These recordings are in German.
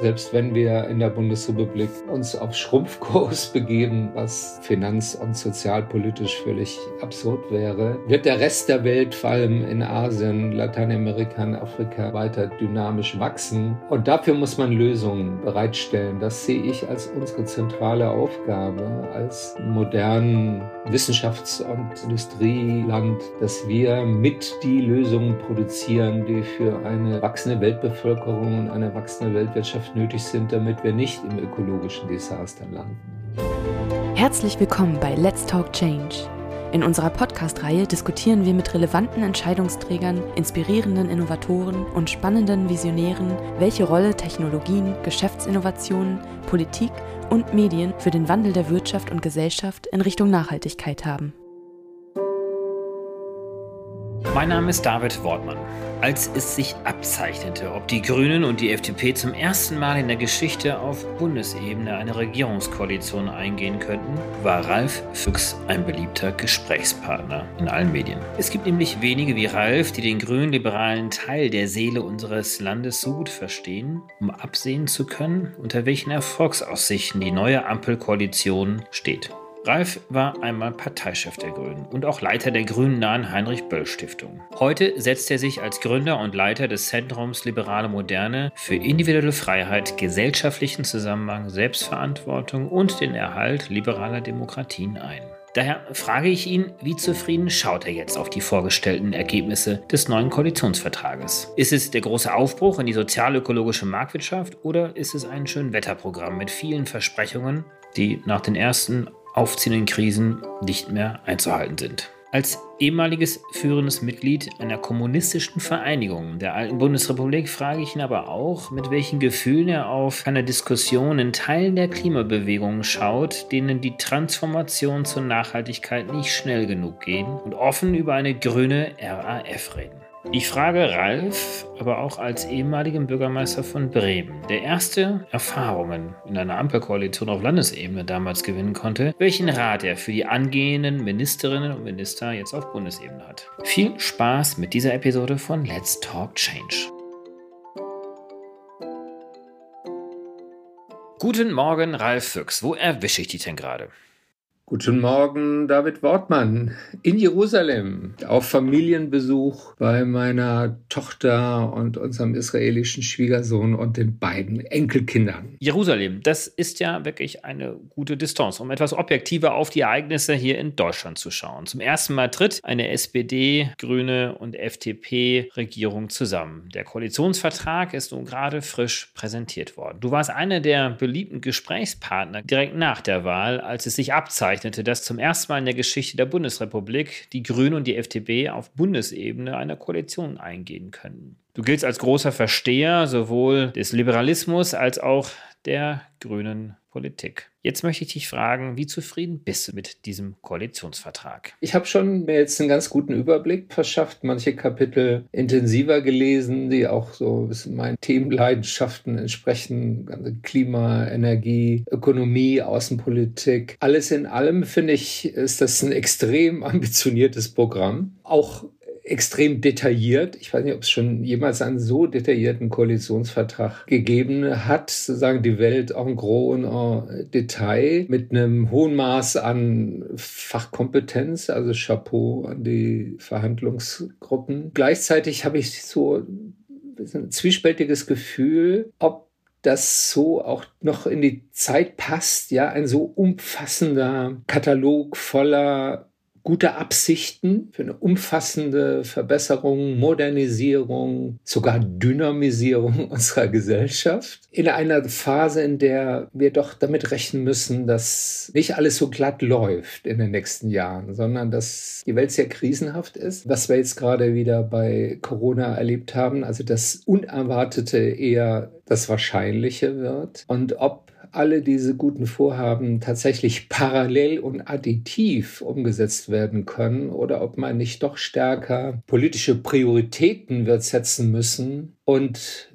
Selbst wenn wir in der Bundesrepublik uns auf Schrumpfkurs begeben, was finanz- und sozialpolitisch völlig absurd wäre, wird der Rest der Welt, vor allem in Asien, Lateinamerika und Afrika, weiter dynamisch wachsen. Und dafür muss man Lösungen bereitstellen. Das sehe ich als unsere zentrale Aufgabe als modernen Wissenschafts- und Industrieland, dass wir mit die Lösungen produzieren, die für eine wachsende Weltbevölkerung und eine wachsende Weltwirtschaft Nötig sind, damit wir nicht im ökologischen Desaster landen. Herzlich willkommen bei Let's Talk Change. In unserer Podcast-Reihe diskutieren wir mit relevanten Entscheidungsträgern, inspirierenden Innovatoren und spannenden Visionären, welche Rolle Technologien, Geschäftsinnovationen, Politik und Medien für den Wandel der Wirtschaft und Gesellschaft in Richtung Nachhaltigkeit haben. Mein Name ist David Wortmann. Als es sich abzeichnete, ob die Grünen und die FDP zum ersten Mal in der Geschichte auf Bundesebene eine Regierungskoalition eingehen könnten, war Ralf Füchs ein beliebter Gesprächspartner in allen Medien. Es gibt nämlich wenige wie Ralf, die den grün-liberalen Teil der Seele unseres Landes so gut verstehen, um absehen zu können, unter welchen Erfolgsaussichten die neue Ampelkoalition steht. Ralf war einmal Parteichef der Grünen und auch Leiter der grünnahen Heinrich-Böll-Stiftung. Heute setzt er sich als Gründer und Leiter des Zentrums Liberale Moderne für individuelle Freiheit, gesellschaftlichen Zusammenhang, Selbstverantwortung und den Erhalt liberaler Demokratien ein. Daher frage ich ihn, wie zufrieden schaut er jetzt auf die vorgestellten Ergebnisse des neuen Koalitionsvertrages? Ist es der große Aufbruch in die sozial-ökologische Marktwirtschaft oder ist es ein Schönwetterprogramm mit vielen Versprechungen, die nach den ersten aufziehenden Krisen nicht mehr einzuhalten sind. Als ehemaliges führendes Mitglied einer kommunistischen Vereinigung der alten Bundesrepublik frage ich ihn aber auch, mit welchen Gefühlen er auf eine Diskussion in Teilen der Klimabewegung schaut, denen die Transformation zur Nachhaltigkeit nicht schnell genug gehen und offen über eine grüne RAF reden. Ich frage Ralf, aber auch als ehemaligen Bürgermeister von Bremen, der erste Erfahrungen in einer Ampelkoalition auf Landesebene damals gewinnen konnte, welchen Rat er für die angehenden Ministerinnen und Minister jetzt auf Bundesebene hat. Viel Spaß mit dieser Episode von Let's Talk Change. Guten Morgen, Ralf Füchs. Wo erwische ich dich denn gerade? Guten Morgen, David Wortmann in Jerusalem auf Familienbesuch bei meiner Tochter und unserem israelischen Schwiegersohn und den beiden Enkelkindern. Jerusalem, das ist ja wirklich eine gute Distanz, um etwas objektiver auf die Ereignisse hier in Deutschland zu schauen. Zum ersten Mal tritt eine SPD, Grüne und FDP-Regierung zusammen. Der Koalitionsvertrag ist nun gerade frisch präsentiert worden. Du warst einer der beliebten Gesprächspartner direkt nach der Wahl, als es sich abzeichnet bezeichnete, dass zum ersten Mal in der Geschichte der Bundesrepublik die Grünen und die FDP auf Bundesebene einer Koalition eingehen können. Du giltst als großer Versteher sowohl des Liberalismus als auch der grünen Politik. Jetzt möchte ich dich fragen, wie zufrieden bist du mit diesem Koalitionsvertrag? Ich habe schon mir jetzt einen ganz guten Überblick verschafft, manche Kapitel intensiver gelesen, die auch so meinen Themenleidenschaften entsprechen. Klima, Energie, Ökonomie, Außenpolitik. Alles in allem finde ich, ist das ein extrem ambitioniertes Programm. Auch extrem detailliert. Ich weiß nicht, ob es schon jemals einen so detaillierten Koalitionsvertrag gegeben hat, sozusagen die Welt en gros und en Detail mit einem hohen Maß an Fachkompetenz, also Chapeau an die Verhandlungsgruppen. Gleichzeitig habe ich so ein zwiespältiges Gefühl, ob das so auch noch in die Zeit passt, ja, ein so umfassender Katalog voller gute Absichten für eine umfassende Verbesserung, Modernisierung, sogar Dynamisierung unserer Gesellschaft. In einer Phase, in der wir doch damit rechnen müssen, dass nicht alles so glatt läuft in den nächsten Jahren, sondern dass die Welt sehr krisenhaft ist. Was wir jetzt gerade wieder bei Corona erlebt haben, also das Unerwartete eher das Wahrscheinliche wird. Und ob alle diese guten Vorhaben tatsächlich parallel und additiv umgesetzt werden können oder ob man nicht doch stärker politische Prioritäten wird setzen müssen und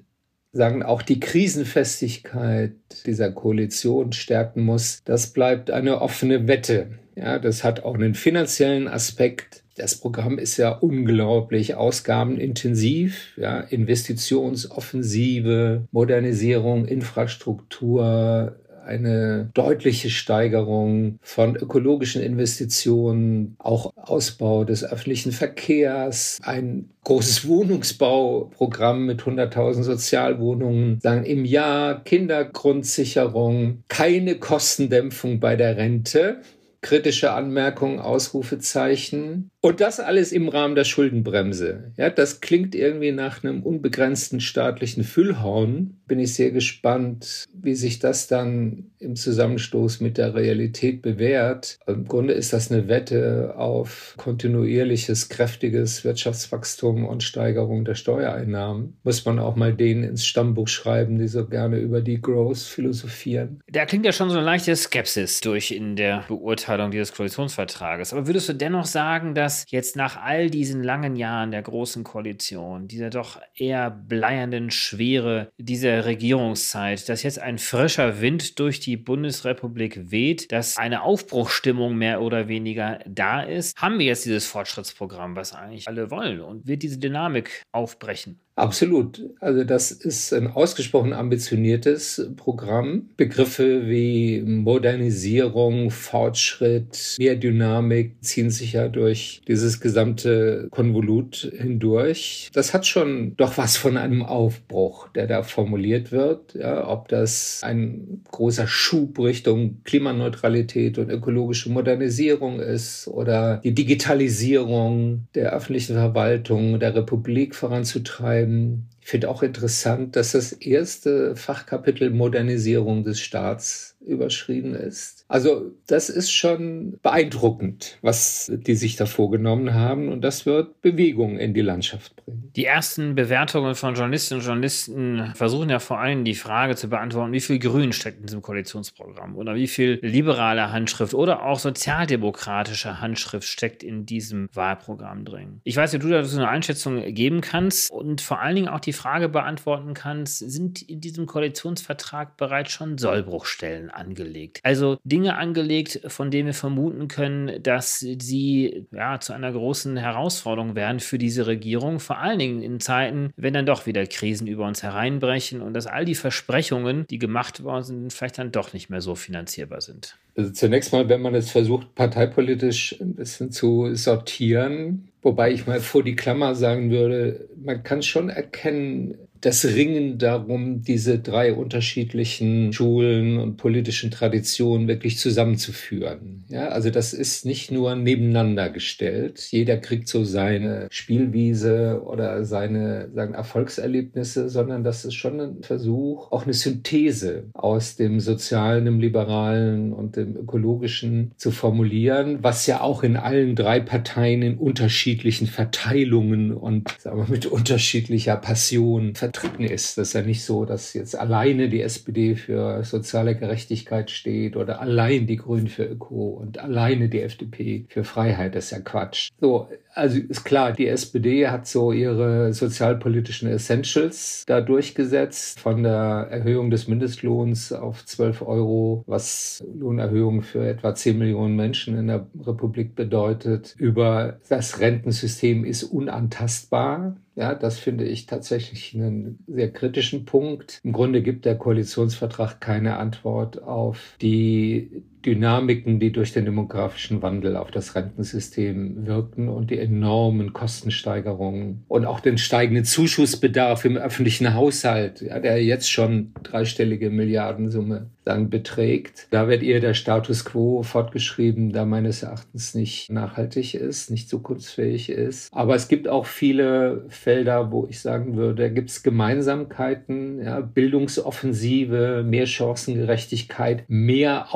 sagen auch die Krisenfestigkeit dieser Koalition stärken muss, das bleibt eine offene Wette. Ja, das hat auch einen finanziellen Aspekt. Das Programm ist ja unglaublich ausgabenintensiv, ja, Investitionsoffensive, Modernisierung, Infrastruktur, eine deutliche Steigerung von ökologischen Investitionen, auch Ausbau des öffentlichen Verkehrs, ein großes Wohnungsbauprogramm mit 100.000 Sozialwohnungen sagen im Jahr, Kindergrundsicherung, keine Kostendämpfung bei der Rente kritische Anmerkungen, Ausrufezeichen. Und das alles im Rahmen der Schuldenbremse. Ja, das klingt irgendwie nach einem unbegrenzten staatlichen Füllhorn. Bin ich sehr gespannt, wie sich das dann im Zusammenstoß mit der Realität bewährt. Im Grunde ist das eine Wette auf kontinuierliches, kräftiges Wirtschaftswachstum und Steigerung der Steuereinnahmen. Muss man auch mal denen ins Stammbuch schreiben, die so gerne über die Growth philosophieren. Da klingt ja schon so eine leichte Skepsis durch in der Beurteilung dieses Koalitionsvertrages. Aber würdest du dennoch sagen, dass dass jetzt nach all diesen langen Jahren der Großen Koalition, dieser doch eher bleiernden Schwere dieser Regierungszeit, dass jetzt ein frischer Wind durch die Bundesrepublik weht, dass eine Aufbruchstimmung mehr oder weniger da ist, haben wir jetzt dieses Fortschrittsprogramm, was eigentlich alle wollen und wird diese Dynamik aufbrechen. Absolut. Also das ist ein ausgesprochen ambitioniertes Programm. Begriffe wie Modernisierung, Fortschritt, mehr Dynamik ziehen sich ja durch dieses gesamte Konvolut hindurch. Das hat schon doch was von einem Aufbruch, der da formuliert wird. Ja, ob das ein großer Schub Richtung Klimaneutralität und ökologische Modernisierung ist oder die Digitalisierung der öffentlichen Verwaltung der Republik voranzutreiben ähm, ich finde auch interessant, dass das erste Fachkapitel Modernisierung des Staats überschrieben ist. Also das ist schon beeindruckend, was die sich da vorgenommen haben und das wird Bewegung in die Landschaft bringen. Die ersten Bewertungen von Journalistinnen und Journalisten versuchen ja vor allem die Frage zu beantworten, wie viel Grün steckt in diesem Koalitionsprogramm oder wie viel liberale Handschrift oder auch sozialdemokratische Handschrift steckt in diesem Wahlprogramm drin. Ich weiß, wie du dazu eine Einschätzung geben kannst und vor allen Dingen auch die Frage beantworten kannst, sind in diesem Koalitionsvertrag bereits schon Sollbruchstellen angelegt. Also Dinge angelegt, von denen wir vermuten können, dass sie ja zu einer großen Herausforderung werden für diese Regierung, vor allen Dingen in Zeiten, wenn dann doch wieder Krisen über uns hereinbrechen und dass all die Versprechungen, die gemacht worden sind, vielleicht dann doch nicht mehr so finanzierbar sind. Also zunächst mal, wenn man es versucht, parteipolitisch ein bisschen zu sortieren, wobei ich mal vor die Klammer sagen würde, man kann schon erkennen, das Ringen darum, diese drei unterschiedlichen Schulen und politischen Traditionen wirklich zusammenzuführen. Ja, also das ist nicht nur nebeneinander gestellt. Jeder kriegt so seine Spielwiese oder seine, seine Erfolgserlebnisse, sondern das ist schon ein Versuch, auch eine Synthese aus dem Sozialen, dem Liberalen und dem Ökologischen zu formulieren, was ja auch in allen drei Parteien in unterschiedlichen Verteilungen und sagen wir, mit unterschiedlicher Passion vertreten ist. Das ist ja nicht so, dass jetzt alleine die SPD für soziale Gerechtigkeit steht oder allein die Grünen für Öko und alleine die FDP für Freiheit. Das ist ja Quatsch. So, also ist klar, die SPD hat so ihre sozialpolitischen Essentials da durchgesetzt, von der Erhöhung des Mindestlohns auf 12 Euro, was Lohnerhöhung für etwa 10 Millionen Menschen in der Republik bedeutet, über das Rentensystem ist unantastbar. Ja, das finde ich tatsächlich einen sehr kritischen Punkt. Im Grunde gibt der Koalitionsvertrag keine Antwort auf die Dynamiken, die durch den demografischen Wandel auf das Rentensystem wirken und die enormen Kostensteigerungen und auch den steigenden Zuschussbedarf im öffentlichen Haushalt, der jetzt schon dreistellige Milliardensumme dann beträgt. Da wird eher der Status quo fortgeschrieben, da meines Erachtens nicht nachhaltig ist, nicht zukunftsfähig ist. Aber es gibt auch viele Felder, wo ich sagen würde, gibt es Gemeinsamkeiten, ja, Bildungsoffensive, mehr Chancengerechtigkeit, mehr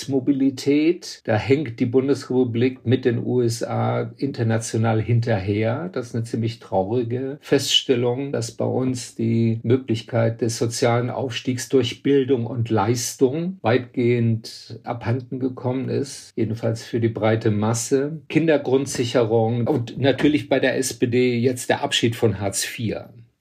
Aufstiegsmobilität. Da hängt die Bundesrepublik mit den USA international hinterher. Das ist eine ziemlich traurige Feststellung, dass bei uns die Möglichkeit des sozialen Aufstiegs durch Bildung und Leistung weitgehend abhanden gekommen ist, jedenfalls für die breite Masse. Kindergrundsicherung und natürlich bei der SPD jetzt der Abschied von Hartz IV.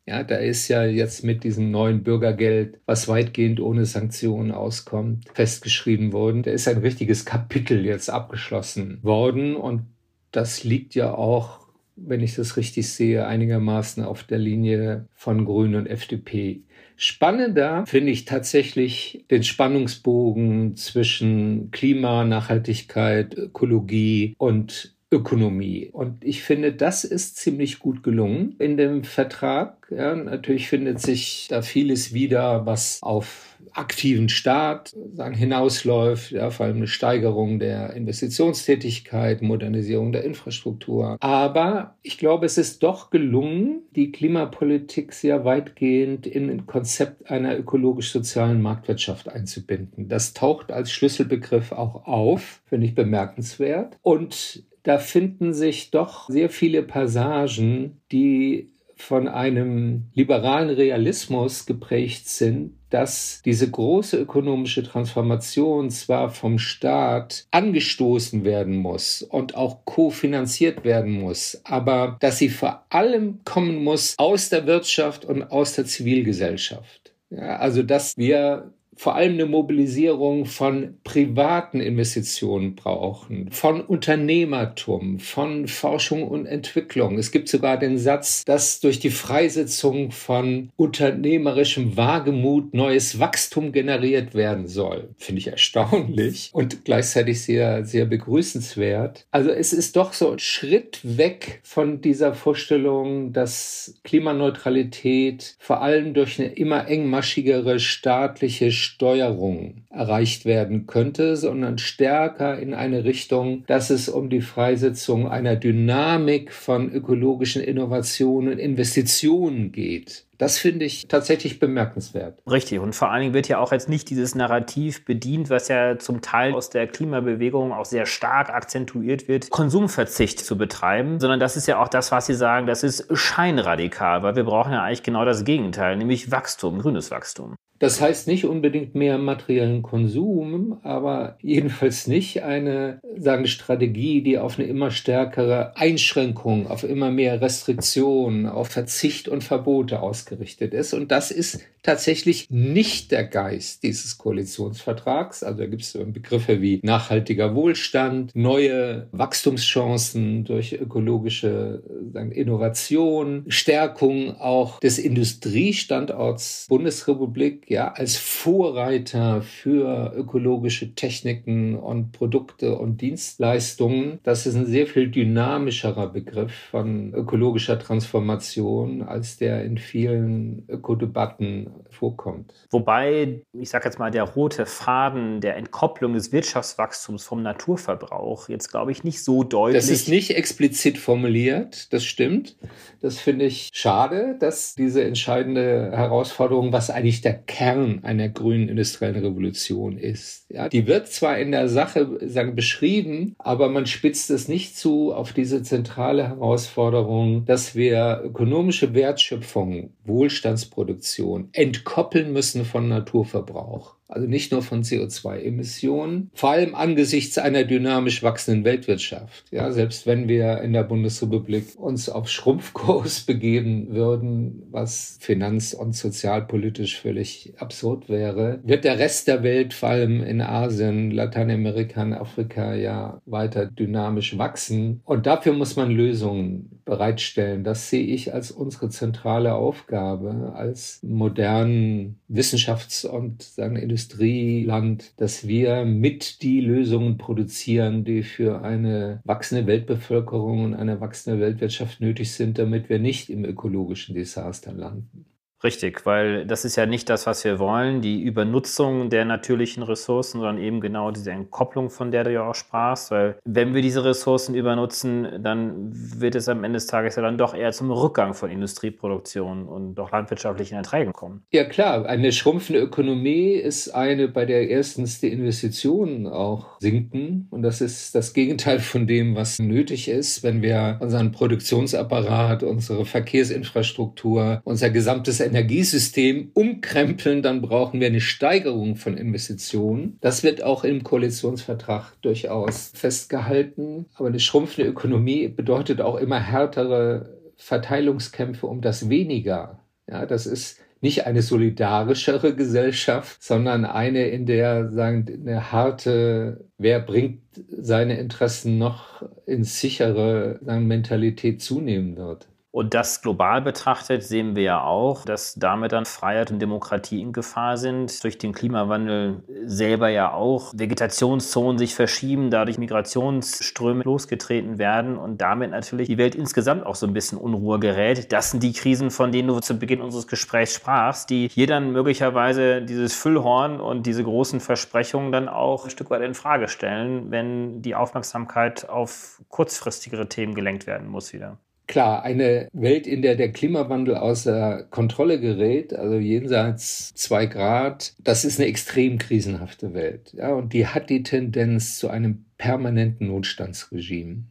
Ja, da ist ja jetzt mit diesem neuen Bürgergeld, was weitgehend ohne Sanktionen auskommt, festgeschrieben worden. Da ist ein richtiges Kapitel jetzt abgeschlossen worden und das liegt ja auch, wenn ich das richtig sehe, einigermaßen auf der Linie von Grünen und FDP. Spannender finde ich tatsächlich den Spannungsbogen zwischen Klima, Nachhaltigkeit, Ökologie und Ökonomie. Und ich finde, das ist ziemlich gut gelungen in dem Vertrag. Ja, natürlich findet sich da vieles wieder, was auf aktiven Staat sagen, hinausläuft, ja, vor allem eine Steigerung der Investitionstätigkeit, Modernisierung der Infrastruktur. Aber ich glaube, es ist doch gelungen, die Klimapolitik sehr weitgehend in ein Konzept einer ökologisch-sozialen Marktwirtschaft einzubinden. Das taucht als Schlüsselbegriff auch auf, finde ich bemerkenswert. Und da finden sich doch sehr viele Passagen, die von einem liberalen Realismus geprägt sind, dass diese große ökonomische Transformation zwar vom Staat angestoßen werden muss und auch kofinanziert werden muss, aber dass sie vor allem kommen muss aus der Wirtschaft und aus der Zivilgesellschaft. Ja, also dass wir vor allem eine Mobilisierung von privaten Investitionen brauchen, von Unternehmertum, von Forschung und Entwicklung. Es gibt sogar den Satz, dass durch die Freisetzung von unternehmerischem Wagemut neues Wachstum generiert werden soll. Finde ich erstaunlich und gleichzeitig sehr, sehr begrüßenswert. Also es ist doch so ein Schritt weg von dieser Vorstellung, dass Klimaneutralität vor allem durch eine immer engmaschigere staatliche Steuerung erreicht werden könnte, sondern stärker in eine Richtung, dass es um die Freisetzung einer Dynamik von ökologischen Innovationen, Investitionen geht. Das finde ich tatsächlich bemerkenswert. Richtig. Und vor allen Dingen wird ja auch jetzt nicht dieses Narrativ bedient, was ja zum Teil aus der Klimabewegung auch sehr stark akzentuiert wird, Konsumverzicht zu betreiben, sondern das ist ja auch das, was Sie sagen, das ist scheinradikal, weil wir brauchen ja eigentlich genau das Gegenteil, nämlich Wachstum, grünes Wachstum. Das heißt nicht unbedingt mehr materiellen Konsum, aber jedenfalls nicht eine, sagen, Strategie, die auf eine immer stärkere Einschränkung, auf immer mehr Restriktionen, auf Verzicht und Verbote ausgerichtet ist. Und das ist tatsächlich nicht der Geist dieses Koalitionsvertrags. Also da gibt es Begriffe wie nachhaltiger Wohlstand, neue Wachstumschancen durch ökologische Innovation, Stärkung auch des Industriestandorts Bundesrepublik ja, als Vorreiter für ökologische Techniken und Produkte und Dienstleistungen. Das ist ein sehr viel dynamischerer Begriff von ökologischer Transformation, als der in vielen Ökodebatten vorkommt. Wobei, ich sage jetzt mal, der rote Faden der Entkopplung des Wirtschaftswachstums vom Naturverbrauch jetzt, glaube ich, nicht so deutlich. Das ist nicht explizit formuliert, das stimmt. Das finde ich schade, dass diese entscheidende Herausforderung, was eigentlich der Kern einer grünen industriellen Revolution ist. Ja, die wird zwar in der Sache sagen, beschrieben, aber man spitzt es nicht zu auf diese zentrale Herausforderung, dass wir ökonomische Wertschöpfung, Wohlstandsproduktion entkoppeln müssen von Naturverbrauch also nicht nur von CO2-Emissionen, vor allem angesichts einer dynamisch wachsenden Weltwirtschaft. Ja, selbst wenn wir in der Bundesrepublik uns auf Schrumpfkurs begeben würden, was finanz- und sozialpolitisch völlig absurd wäre, wird der Rest der Welt, vor allem in Asien, Lateinamerika und Afrika, ja weiter dynamisch wachsen. Und dafür muss man Lösungen bereitstellen. Das sehe ich als unsere zentrale Aufgabe, als modernen Wissenschafts- und sagen, Industrieland, dass wir mit die Lösungen produzieren, die für eine wachsende Weltbevölkerung und eine wachsende Weltwirtschaft nötig sind, damit wir nicht im ökologischen Desaster landen. Richtig, weil das ist ja nicht das, was wir wollen, die Übernutzung der natürlichen Ressourcen, sondern eben genau diese Entkopplung, von der du ja auch sprachst. Weil wenn wir diese Ressourcen übernutzen, dann wird es am Ende des Tages ja dann doch eher zum Rückgang von Industrieproduktion und doch landwirtschaftlichen Erträgen kommen. Ja klar, eine schrumpfende Ökonomie ist eine, bei der erstens die Investitionen auch sinken. Und das ist das Gegenteil von dem, was nötig ist, wenn wir unseren Produktionsapparat, unsere Verkehrsinfrastruktur, unser gesamtes Energiesystem umkrempeln, dann brauchen wir eine Steigerung von Investitionen. Das wird auch im Koalitionsvertrag durchaus festgehalten. Aber eine schrumpfende Ökonomie bedeutet auch immer härtere Verteilungskämpfe um das Weniger. Ja, das ist nicht eine solidarischere Gesellschaft, sondern eine, in der sagen eine harte, wer bringt seine Interessen noch ins sichere sagen, Mentalität zunehmen wird. Und das global betrachtet sehen wir ja auch, dass damit dann Freiheit und Demokratie in Gefahr sind. Durch den Klimawandel selber ja auch Vegetationszonen sich verschieben, dadurch Migrationsströme losgetreten werden und damit natürlich die Welt insgesamt auch so ein bisschen Unruhe gerät. Das sind die Krisen, von denen du zu Beginn unseres Gesprächs sprachst, die hier dann möglicherweise dieses Füllhorn und diese großen Versprechungen dann auch ein Stück weit in Frage stellen, wenn die Aufmerksamkeit auf kurzfristigere Themen gelenkt werden muss wieder. Klar, eine Welt, in der der Klimawandel außer Kontrolle gerät, also jenseits zwei Grad, das ist eine extrem krisenhafte Welt. Ja, und die hat die Tendenz zu einem permanenten Notstandsregime.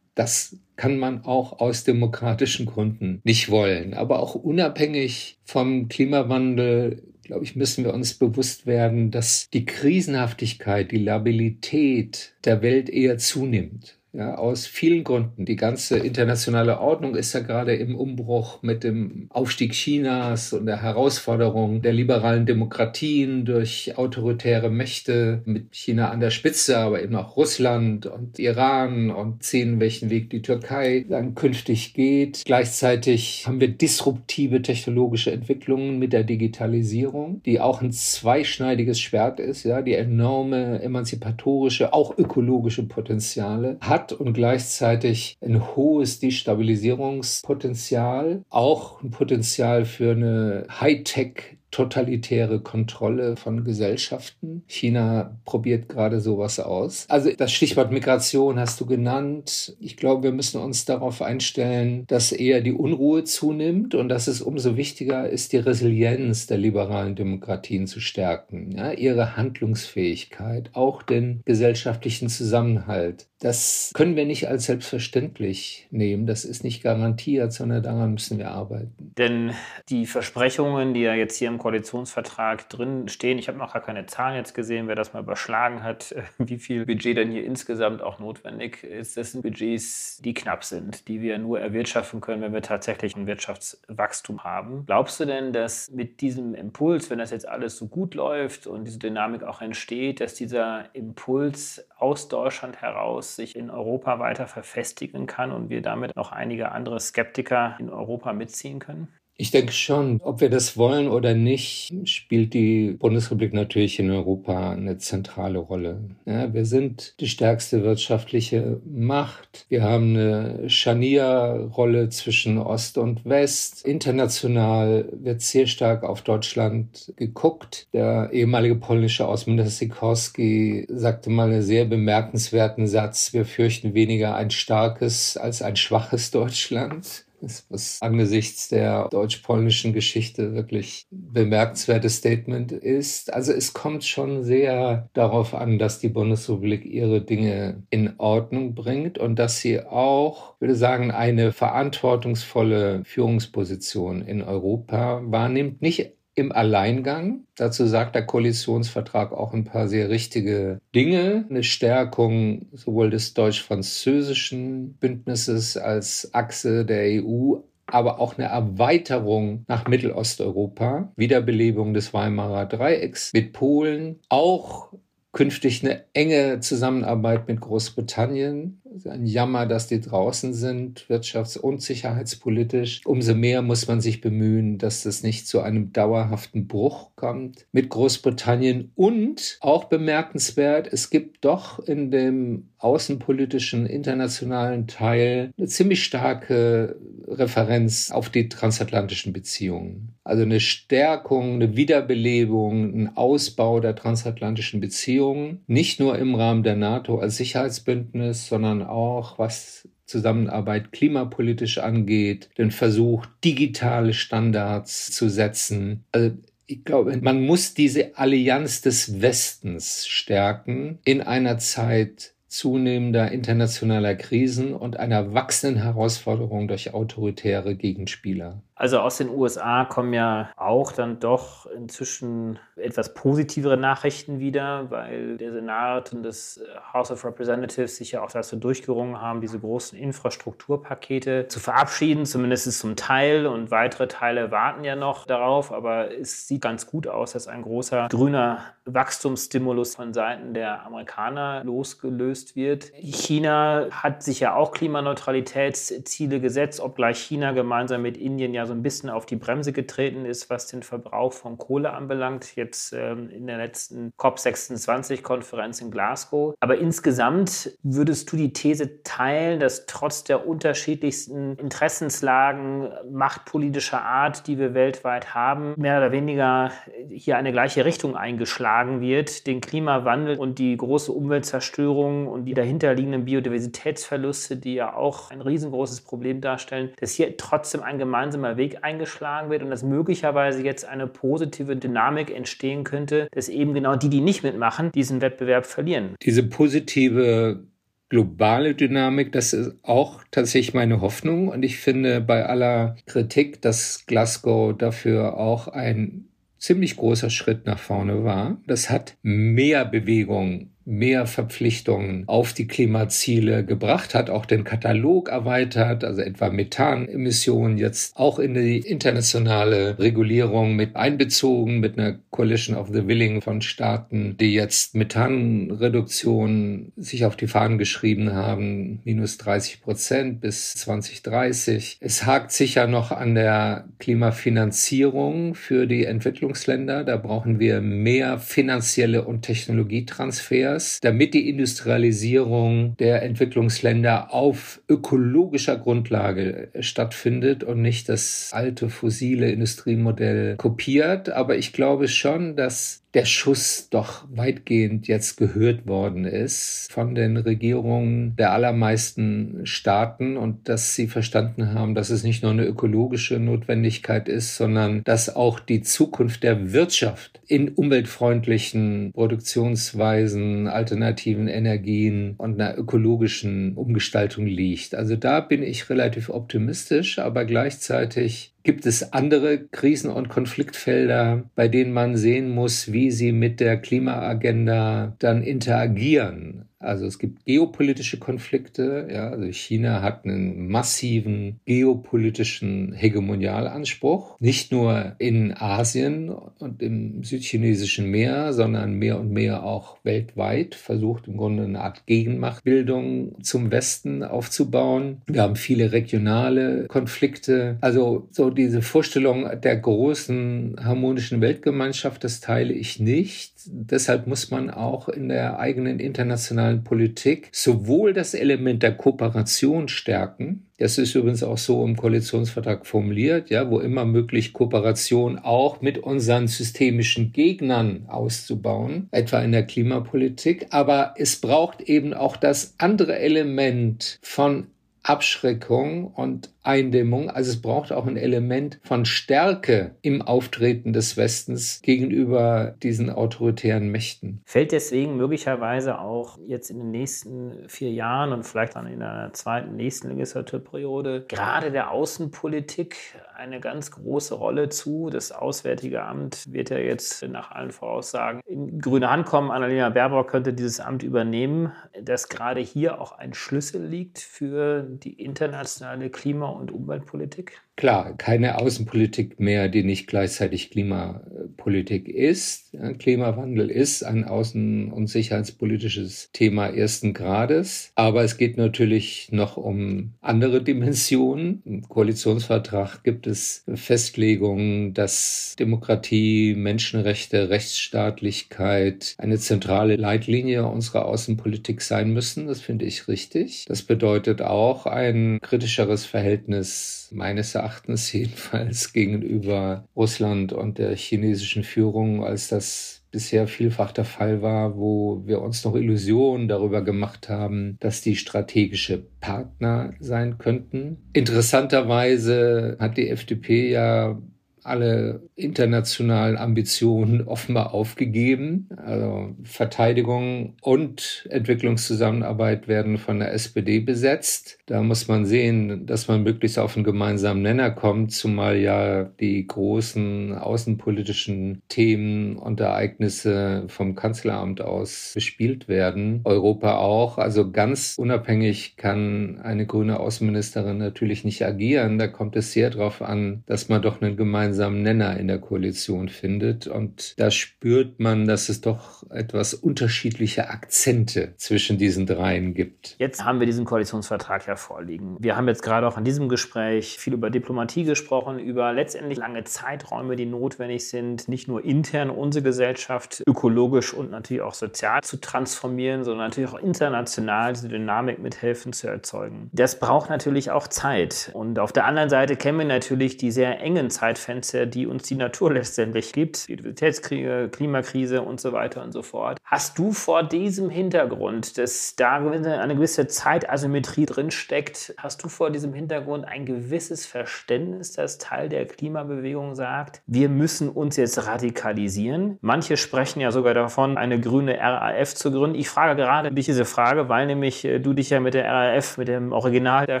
Das kann man auch aus demokratischen Gründen nicht wollen. Aber auch unabhängig vom Klimawandel glaube ich, müssen wir uns bewusst werden, dass die Krisenhaftigkeit, die Labilität der Welt eher zunimmt. Ja, aus vielen Gründen. Die ganze internationale Ordnung ist ja gerade im Umbruch mit dem Aufstieg Chinas und der Herausforderung der liberalen Demokratien durch autoritäre Mächte mit China an der Spitze, aber eben auch Russland und Iran und sehen, welchen Weg die Türkei dann künftig geht. Gleichzeitig haben wir disruptive technologische Entwicklungen mit der Digitalisierung, die auch ein zweischneidiges Schwert ist, ja, die enorme emanzipatorische, auch ökologische Potenziale hat hat und gleichzeitig ein hohes Destabilisierungspotenzial, auch ein Potenzial für eine Hightech totalitäre Kontrolle von Gesellschaften. China probiert gerade sowas aus. Also das Stichwort Migration hast du genannt. Ich glaube, wir müssen uns darauf einstellen, dass eher die Unruhe zunimmt und dass es umso wichtiger ist, die Resilienz der liberalen Demokratien zu stärken, ja, ihre Handlungsfähigkeit, auch den gesellschaftlichen Zusammenhalt. Das können wir nicht als selbstverständlich nehmen. Das ist nicht garantiert, sondern daran müssen wir arbeiten. Denn die Versprechungen, die ja jetzt hier im Koalitionsvertrag drin stehen. Ich habe noch gar keine Zahlen jetzt gesehen, wer das mal überschlagen hat, wie viel Budget denn hier insgesamt auch notwendig ist. Das sind Budgets, die knapp sind, die wir nur erwirtschaften können, wenn wir tatsächlich ein Wirtschaftswachstum haben. Glaubst du denn, dass mit diesem Impuls, wenn das jetzt alles so gut läuft und diese Dynamik auch entsteht, dass dieser Impuls aus Deutschland heraus sich in Europa weiter verfestigen kann und wir damit noch einige andere Skeptiker in Europa mitziehen können? Ich denke schon, ob wir das wollen oder nicht, spielt die Bundesrepublik natürlich in Europa eine zentrale Rolle. Ja, wir sind die stärkste wirtschaftliche Macht. Wir haben eine Scharnierrolle zwischen Ost und West. International wird sehr stark auf Deutschland geguckt. Der ehemalige polnische Außenminister Sikorski sagte mal einen sehr bemerkenswerten Satz. Wir fürchten weniger ein starkes als ein schwaches Deutschland ist, was angesichts der deutsch-polnischen Geschichte wirklich bemerkenswertes Statement ist. Also es kommt schon sehr darauf an, dass die Bundesrepublik ihre Dinge in Ordnung bringt und dass sie auch, würde sagen, eine verantwortungsvolle Führungsposition in Europa wahrnimmt. Nicht im Alleingang. Dazu sagt der Koalitionsvertrag auch ein paar sehr richtige Dinge. Eine Stärkung sowohl des deutsch-französischen Bündnisses als Achse der EU aber auch eine Erweiterung nach Mittelosteuropa, Wiederbelebung des Weimarer Dreiecks mit Polen, auch künftig eine enge Zusammenarbeit mit Großbritannien. Ein Jammer, dass die draußen sind, wirtschafts- und sicherheitspolitisch. Umso mehr muss man sich bemühen, dass das nicht zu einem dauerhaften Bruch kommt mit Großbritannien. Und auch bemerkenswert, es gibt doch in dem außenpolitischen internationalen Teil eine ziemlich starke Referenz auf die transatlantischen Beziehungen. Also eine Stärkung, eine Wiederbelebung, ein Ausbau der transatlantischen Beziehungen, nicht nur im Rahmen der NATO als Sicherheitsbündnis, sondern auch was Zusammenarbeit klimapolitisch angeht, den Versuch, digitale Standards zu setzen. Also ich glaube, man muss diese Allianz des Westens stärken in einer Zeit zunehmender internationaler Krisen und einer wachsenden Herausforderung durch autoritäre Gegenspieler. Also aus den USA kommen ja auch dann doch inzwischen etwas positivere Nachrichten wieder, weil der Senat und das House of Representatives sich ja auch dazu durchgerungen haben, diese großen Infrastrukturpakete zu verabschieden, zumindest zum Teil. Und weitere Teile warten ja noch darauf. Aber es sieht ganz gut aus, dass ein großer grüner Wachstumsstimulus von Seiten der Amerikaner losgelöst wird. China hat sich ja auch Klimaneutralitätsziele gesetzt, obgleich China gemeinsam mit Indien ja so ein bisschen auf die Bremse getreten ist, was den Verbrauch von Kohle anbelangt, jetzt ähm, in der letzten COP26-Konferenz in Glasgow. Aber insgesamt würdest du die These teilen, dass trotz der unterschiedlichsten Interessenslagen machtpolitischer Art, die wir weltweit haben, mehr oder weniger hier eine gleiche Richtung eingeschlagen wird, den Klimawandel und die große Umweltzerstörung und die dahinterliegenden Biodiversitätsverluste, die ja auch ein riesengroßes Problem darstellen, dass hier trotzdem ein gemeinsamer Weg eingeschlagen wird und dass möglicherweise jetzt eine positive Dynamik entstehen könnte, dass eben genau die, die nicht mitmachen, diesen Wettbewerb verlieren. Diese positive globale Dynamik, das ist auch tatsächlich meine Hoffnung. Und ich finde bei aller Kritik, dass Glasgow dafür auch ein ziemlich großer Schritt nach vorne war. Das hat mehr Bewegung mehr Verpflichtungen auf die Klimaziele gebracht hat, auch den Katalog erweitert, also etwa Methanemissionen jetzt auch in die internationale Regulierung mit einbezogen, mit einer Coalition of the Willing von Staaten, die jetzt Methanreduktion sich auf die Fahnen geschrieben haben, minus 30 Prozent bis 2030. Es hakt sicher noch an der Klimafinanzierung für die Entwicklungsländer. Da brauchen wir mehr finanzielle und Technologietransfer Verkehrs, damit die Industrialisierung der Entwicklungsländer auf ökologischer Grundlage stattfindet und nicht das alte fossile Industriemodell kopiert. Aber ich glaube schon, dass der Schuss doch weitgehend jetzt gehört worden ist von den Regierungen der allermeisten Staaten und dass sie verstanden haben, dass es nicht nur eine ökologische Notwendigkeit ist, sondern dass auch die Zukunft der Wirtschaft in umweltfreundlichen Produktionsweisen, alternativen Energien und einer ökologischen Umgestaltung liegt. Also da bin ich relativ optimistisch, aber gleichzeitig Gibt es andere Krisen- und Konfliktfelder, bei denen man sehen muss, wie sie mit der Klimaagenda dann interagieren? Also es gibt geopolitische Konflikte. Ja, also China hat einen massiven geopolitischen Hegemonialanspruch, nicht nur in Asien und im südchinesischen Meer, sondern mehr und mehr auch weltweit. Versucht im Grunde eine Art Gegenmachtbildung zum Westen aufzubauen. Wir haben viele regionale Konflikte. Also so diese Vorstellung der großen harmonischen Weltgemeinschaft, das teile ich nicht. Deshalb muss man auch in der eigenen internationalen Politik sowohl das Element der Kooperation stärken, das ist übrigens auch so im Koalitionsvertrag formuliert, ja, wo immer möglich Kooperation auch mit unseren systemischen Gegnern auszubauen, etwa in der Klimapolitik. Aber es braucht eben auch das andere Element von Abschreckung und Eindämmung. Also es braucht auch ein Element von Stärke im Auftreten des Westens gegenüber diesen autoritären Mächten. Fällt deswegen möglicherweise auch jetzt in den nächsten vier Jahren und vielleicht dann in der zweiten nächsten Legislaturperiode gerade der Außenpolitik eine ganz große Rolle zu. Das Auswärtige Amt wird ja jetzt nach allen Voraussagen in grüne Hand kommen. Annalena Baerbock könnte dieses Amt übernehmen, dass gerade hier auch ein Schlüssel liegt für die internationale Klima- und Umweltpolitik? Klar, keine Außenpolitik mehr, die nicht gleichzeitig Klimapolitik ist. Klimawandel ist ein außen- und sicherheitspolitisches Thema ersten Grades. Aber es geht natürlich noch um andere Dimensionen. Im Koalitionsvertrag gibt es Festlegungen, dass Demokratie, Menschenrechte, Rechtsstaatlichkeit eine zentrale Leitlinie unserer Außenpolitik sein müssen. Das finde ich richtig. Das bedeutet auch ein kritischeres Verhältnis meines Erachtens Erachtens jedenfalls gegenüber Russland und der chinesischen Führung, als das bisher vielfach der Fall war, wo wir uns noch Illusionen darüber gemacht haben, dass die strategische Partner sein könnten. Interessanterweise hat die FDP ja alle internationalen Ambitionen offenbar aufgegeben. Also Verteidigung und Entwicklungszusammenarbeit werden von der SPD besetzt. Da muss man sehen, dass man möglichst auf einen gemeinsamen Nenner kommt, zumal ja die großen außenpolitischen Themen und Ereignisse vom Kanzleramt aus bespielt werden. Europa auch. Also ganz unabhängig kann eine grüne Außenministerin natürlich nicht agieren. Da kommt es sehr darauf an, dass man doch einen gemeinsamen Nenner in der Koalition findet. Und da spürt man, dass es doch etwas unterschiedliche Akzente zwischen diesen dreien gibt. Jetzt haben wir diesen Koalitionsvertrag ja vorliegen. Wir haben jetzt gerade auch in diesem Gespräch viel über Diplomatie gesprochen, über letztendlich lange Zeiträume, die notwendig sind, nicht nur intern unsere Gesellschaft ökologisch und natürlich auch sozial zu transformieren, sondern natürlich auch international diese Dynamik mithelfen zu erzeugen. Das braucht natürlich auch Zeit. Und auf der anderen Seite kennen wir natürlich die sehr engen Zeitfenster, die uns die Natur letztendlich gibt, Biodiversitätskriege, Klimakrise und so weiter und so fort. Hast du vor diesem Hintergrund, dass da eine gewisse Zeitasymmetrie drinsteckt, hast du vor diesem Hintergrund ein gewisses Verständnis, dass Teil der Klimabewegung sagt, wir müssen uns jetzt radikalisieren? Manche sprechen ja sogar davon, eine grüne RAF zu gründen. Ich frage gerade dich diese Frage, weil nämlich äh, du dich ja mit der RAF, mit dem Original der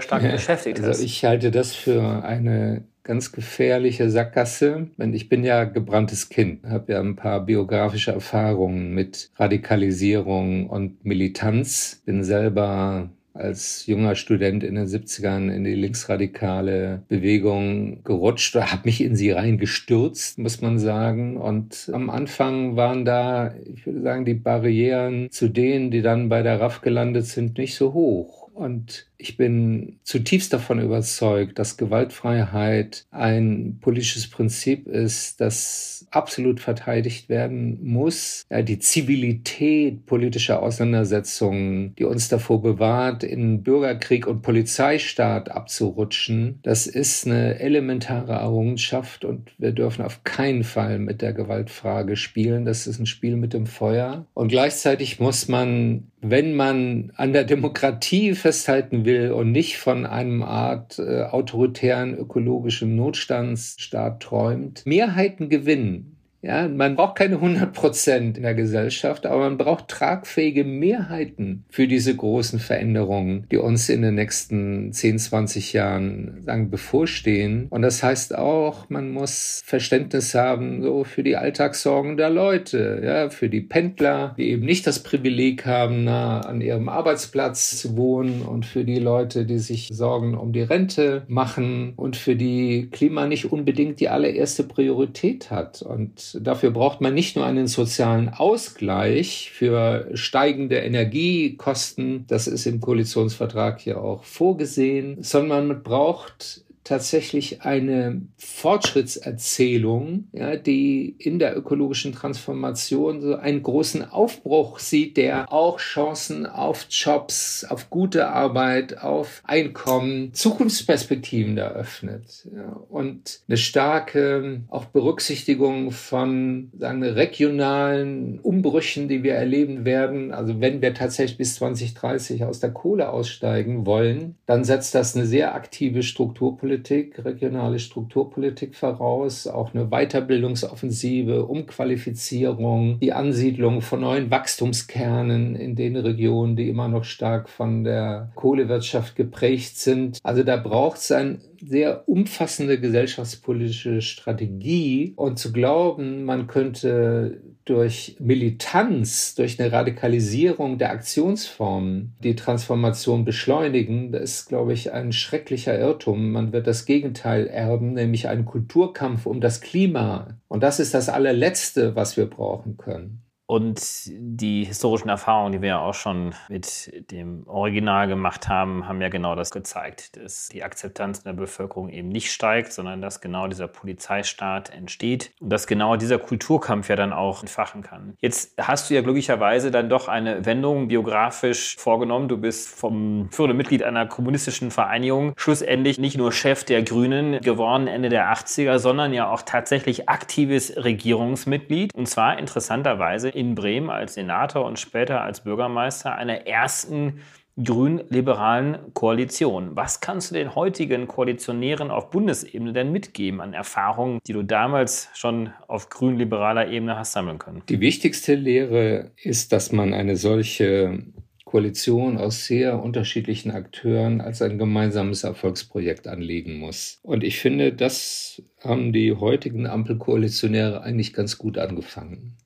stark ja, beschäftigt also hast. Ich halte das für eine ganz gefährliche Sackgasse. Ich bin ja gebranntes Kind, habe ja ein paar biografische Erfahrungen mit Radikalisierung und Militanz, bin selber als junger Student in den 70ern in die linksradikale Bewegung gerutscht, habe mich in sie reingestürzt, muss man sagen. Und am Anfang waren da, ich würde sagen, die Barrieren zu denen, die dann bei der RAF gelandet sind, nicht so hoch. Und ich bin zutiefst davon überzeugt, dass Gewaltfreiheit ein politisches Prinzip ist, das absolut verteidigt werden muss. Ja, die Zivilität politischer Auseinandersetzungen, die uns davor bewahrt, in Bürgerkrieg und Polizeistaat abzurutschen, das ist eine elementare Errungenschaft und wir dürfen auf keinen Fall mit der Gewaltfrage spielen. Das ist ein Spiel mit dem Feuer. Und gleichzeitig muss man, wenn man an der Demokratie festhalten will und nicht von einem Art äh, autoritären ökologischen Notstandsstaat träumt, Mehrheiten gewinnen. Ja, man braucht keine 100 Prozent in der Gesellschaft, aber man braucht tragfähige Mehrheiten für diese großen Veränderungen, die uns in den nächsten 10, 20 Jahren sagen, bevorstehen. Und das heißt auch, man muss Verständnis haben so für die Alltagssorgen der Leute, ja, für die Pendler, die eben nicht das Privileg haben, nah an ihrem Arbeitsplatz zu wohnen und für die Leute, die sich Sorgen um die Rente machen und für die Klima nicht unbedingt die allererste Priorität hat. Und dafür braucht man nicht nur einen sozialen Ausgleich für steigende Energiekosten, das ist im Koalitionsvertrag hier auch vorgesehen, sondern man braucht tatsächlich eine Fortschrittserzählung, ja, die in der ökologischen Transformation so einen großen Aufbruch sieht, der auch Chancen auf Jobs, auf gute Arbeit, auf Einkommen, Zukunftsperspektiven eröffnet. Ja, und eine starke auch Berücksichtigung von sagen regionalen Umbrüchen, die wir erleben werden. Also wenn wir tatsächlich bis 2030 aus der Kohle aussteigen wollen, dann setzt das eine sehr aktive Strukturpolitik Politik, regionale Strukturpolitik voraus, auch eine Weiterbildungsoffensive, Umqualifizierung, die Ansiedlung von neuen Wachstumskernen in den Regionen, die immer noch stark von der Kohlewirtschaft geprägt sind. Also da braucht es ein sehr umfassende gesellschaftspolitische Strategie und zu glauben, man könnte durch Militanz, durch eine Radikalisierung der Aktionsformen die Transformation beschleunigen, das ist, glaube ich, ein schrecklicher Irrtum. Man wird das Gegenteil erben, nämlich einen Kulturkampf um das Klima. Und das ist das allerletzte, was wir brauchen können. Und die historischen Erfahrungen, die wir ja auch schon mit dem Original gemacht haben, haben ja genau das gezeigt, dass die Akzeptanz in der Bevölkerung eben nicht steigt, sondern dass genau dieser Polizeistaat entsteht und dass genau dieser Kulturkampf ja dann auch entfachen kann. Jetzt hast du ja glücklicherweise dann doch eine Wendung biografisch vorgenommen. Du bist vom führenden Mitglied einer kommunistischen Vereinigung schlussendlich nicht nur Chef der Grünen geworden Ende der 80er, sondern ja auch tatsächlich aktives Regierungsmitglied und zwar interessanterweise in Bremen als Senator und später als Bürgermeister einer ersten grün-liberalen Koalition. Was kannst du den heutigen Koalitionären auf Bundesebene denn mitgeben an Erfahrungen, die du damals schon auf grün-liberaler Ebene hast sammeln können? Die wichtigste Lehre ist, dass man eine solche Koalition aus sehr unterschiedlichen Akteuren als ein gemeinsames Erfolgsprojekt anlegen muss. Und ich finde, das haben die heutigen Ampelkoalitionäre eigentlich ganz gut angefangen.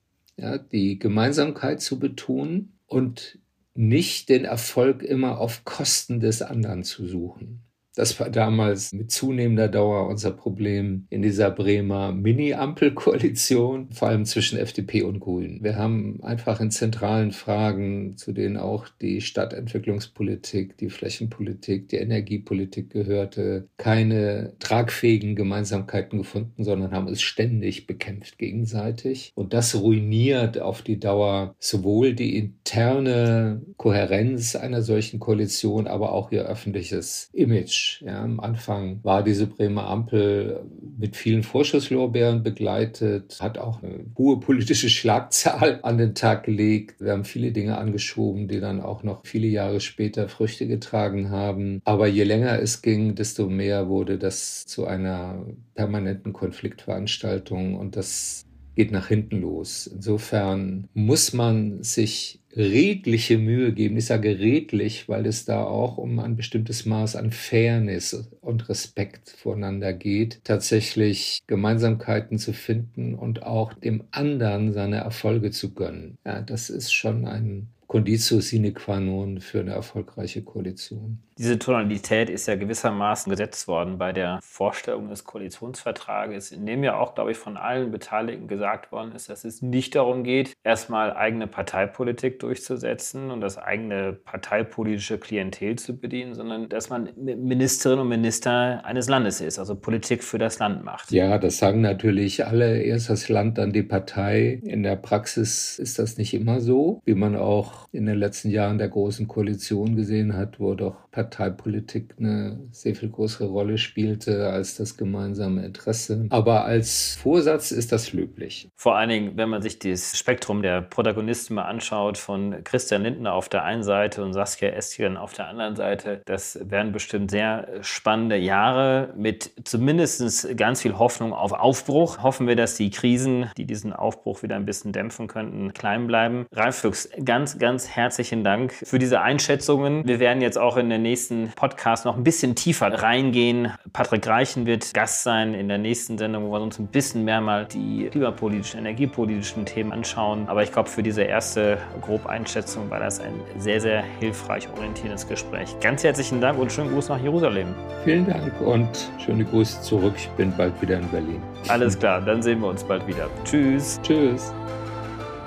Ja, die Gemeinsamkeit zu betonen und nicht den Erfolg immer auf Kosten des anderen zu suchen. Das war damals mit zunehmender Dauer unser Problem in dieser Bremer Mini-Ampel-Koalition, vor allem zwischen FDP und Grünen. Wir haben einfach in zentralen Fragen, zu denen auch die Stadtentwicklungspolitik, die Flächenpolitik, die Energiepolitik gehörte, keine tragfähigen Gemeinsamkeiten gefunden, sondern haben es ständig bekämpft gegenseitig. Und das ruiniert auf die Dauer sowohl die interne Kohärenz einer solchen Koalition, aber auch ihr öffentliches Image. Ja, am Anfang war diese Bremer Ampel mit vielen Vorschusslorbeeren begleitet, hat auch eine hohe politische Schlagzahl an den Tag gelegt. Wir haben viele Dinge angeschoben, die dann auch noch viele Jahre später Früchte getragen haben. Aber je länger es ging, desto mehr wurde das zu einer permanenten Konfliktveranstaltung und das geht nach hinten los. Insofern muss man sich redliche Mühe geben. Ich sage redlich, weil es da auch um ein bestimmtes Maß an Fairness und Respekt voneinander geht, tatsächlich Gemeinsamkeiten zu finden und auch dem anderen seine Erfolge zu gönnen. Ja, das ist schon ein Conditio sine qua non für eine erfolgreiche Koalition. Diese Tonalität ist ja gewissermaßen gesetzt worden bei der Vorstellung des Koalitionsvertrages, in dem ja auch, glaube ich, von allen Beteiligten gesagt worden ist, dass es nicht darum geht, erstmal eigene Parteipolitik durchzusetzen und das eigene parteipolitische Klientel zu bedienen, sondern dass man Ministerin und Minister eines Landes ist, also Politik für das Land macht. Ja, das sagen natürlich alle, erst das Land, dann die Partei. In der Praxis ist das nicht immer so, wie man auch in den letzten Jahren der Großen Koalition gesehen hat, wo doch Parteipolitik eine sehr viel größere Rolle spielte als das gemeinsame Interesse. Aber als Vorsatz ist das löblich. Vor allen Dingen, wenn man sich das Spektrum der Protagonisten mal anschaut, von Christian Lindner auf der einen Seite und Saskia Estjen auf der anderen Seite, das werden bestimmt sehr spannende Jahre mit zumindest ganz viel Hoffnung auf Aufbruch. Hoffen wir, dass die Krisen, die diesen Aufbruch wieder ein bisschen dämpfen könnten, klein bleiben. Ralf Füchs, ganz, ganz herzlichen Dank für diese Einschätzungen. Wir werden jetzt auch in den nächsten Podcast noch ein bisschen tiefer reingehen. Patrick Reichen wird Gast sein in der nächsten Sendung, wo wir uns ein bisschen mehr mal die klimapolitischen, energiepolitischen Themen anschauen. Aber ich glaube, für diese erste Grobeinschätzung war das ein sehr, sehr hilfreich orientierendes Gespräch. Ganz herzlichen Dank und schönen Gruß nach Jerusalem. Vielen Dank und schöne Grüße zurück. Ich bin bald wieder in Berlin. Alles klar, dann sehen wir uns bald wieder. Tschüss. Tschüss.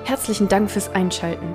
Herzlichen Dank fürs Einschalten.